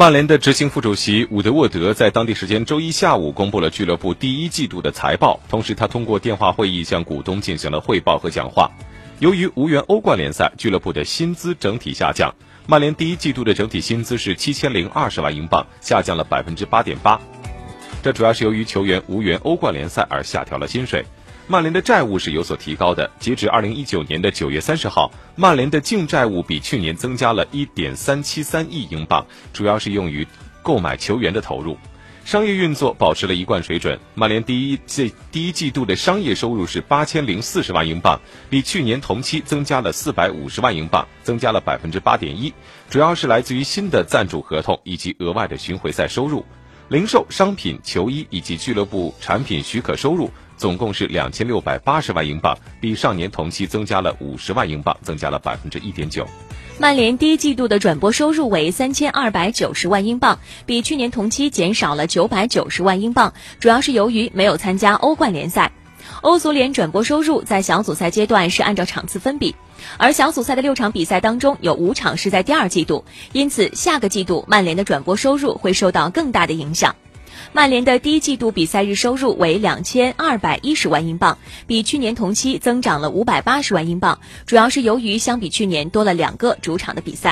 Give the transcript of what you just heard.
曼联的执行副主席伍德沃德在当地时间周一下午公布了俱乐部第一季度的财报，同时他通过电话会议向股东进行了汇报和讲话。由于无缘欧冠联赛，俱乐部的薪资整体下降。曼联第一季度的整体薪资是七千零二十万英镑，下降了百分之八点八。这主要是由于球员无缘欧冠联赛而下调了薪水。曼联的债务是有所提高的。截止二零一九年的九月三十号，曼联的净债务比去年增加了一点三七三亿英镑，主要是用于购买球员的投入。商业运作保持了一贯水准。曼联第一季第一季度的商业收入是八千零四十万英镑，比去年同期增加了四百五十万英镑，增加了百分之八点一，主要是来自于新的赞助合同以及额外的巡回赛收入。零售商品、球衣以及俱乐部产品许可收入。总共是两千六百八十万英镑，比上年同期增加了五十万英镑，增加了百分之一点九。曼联第一季度的转播收入为三千二百九十万英镑，比去年同期减少了九百九十万英镑，主要是由于没有参加欧冠联赛。欧足联转播收入在小组赛阶段是按照场次分比，而小组赛的六场比赛当中有五场是在第二季度，因此下个季度曼联的转播收入会受到更大的影响。曼联的第一季度比赛日收入为两千二百一十万英镑，比去年同期增长了五百八十万英镑，主要是由于相比去年多了两个主场的比赛。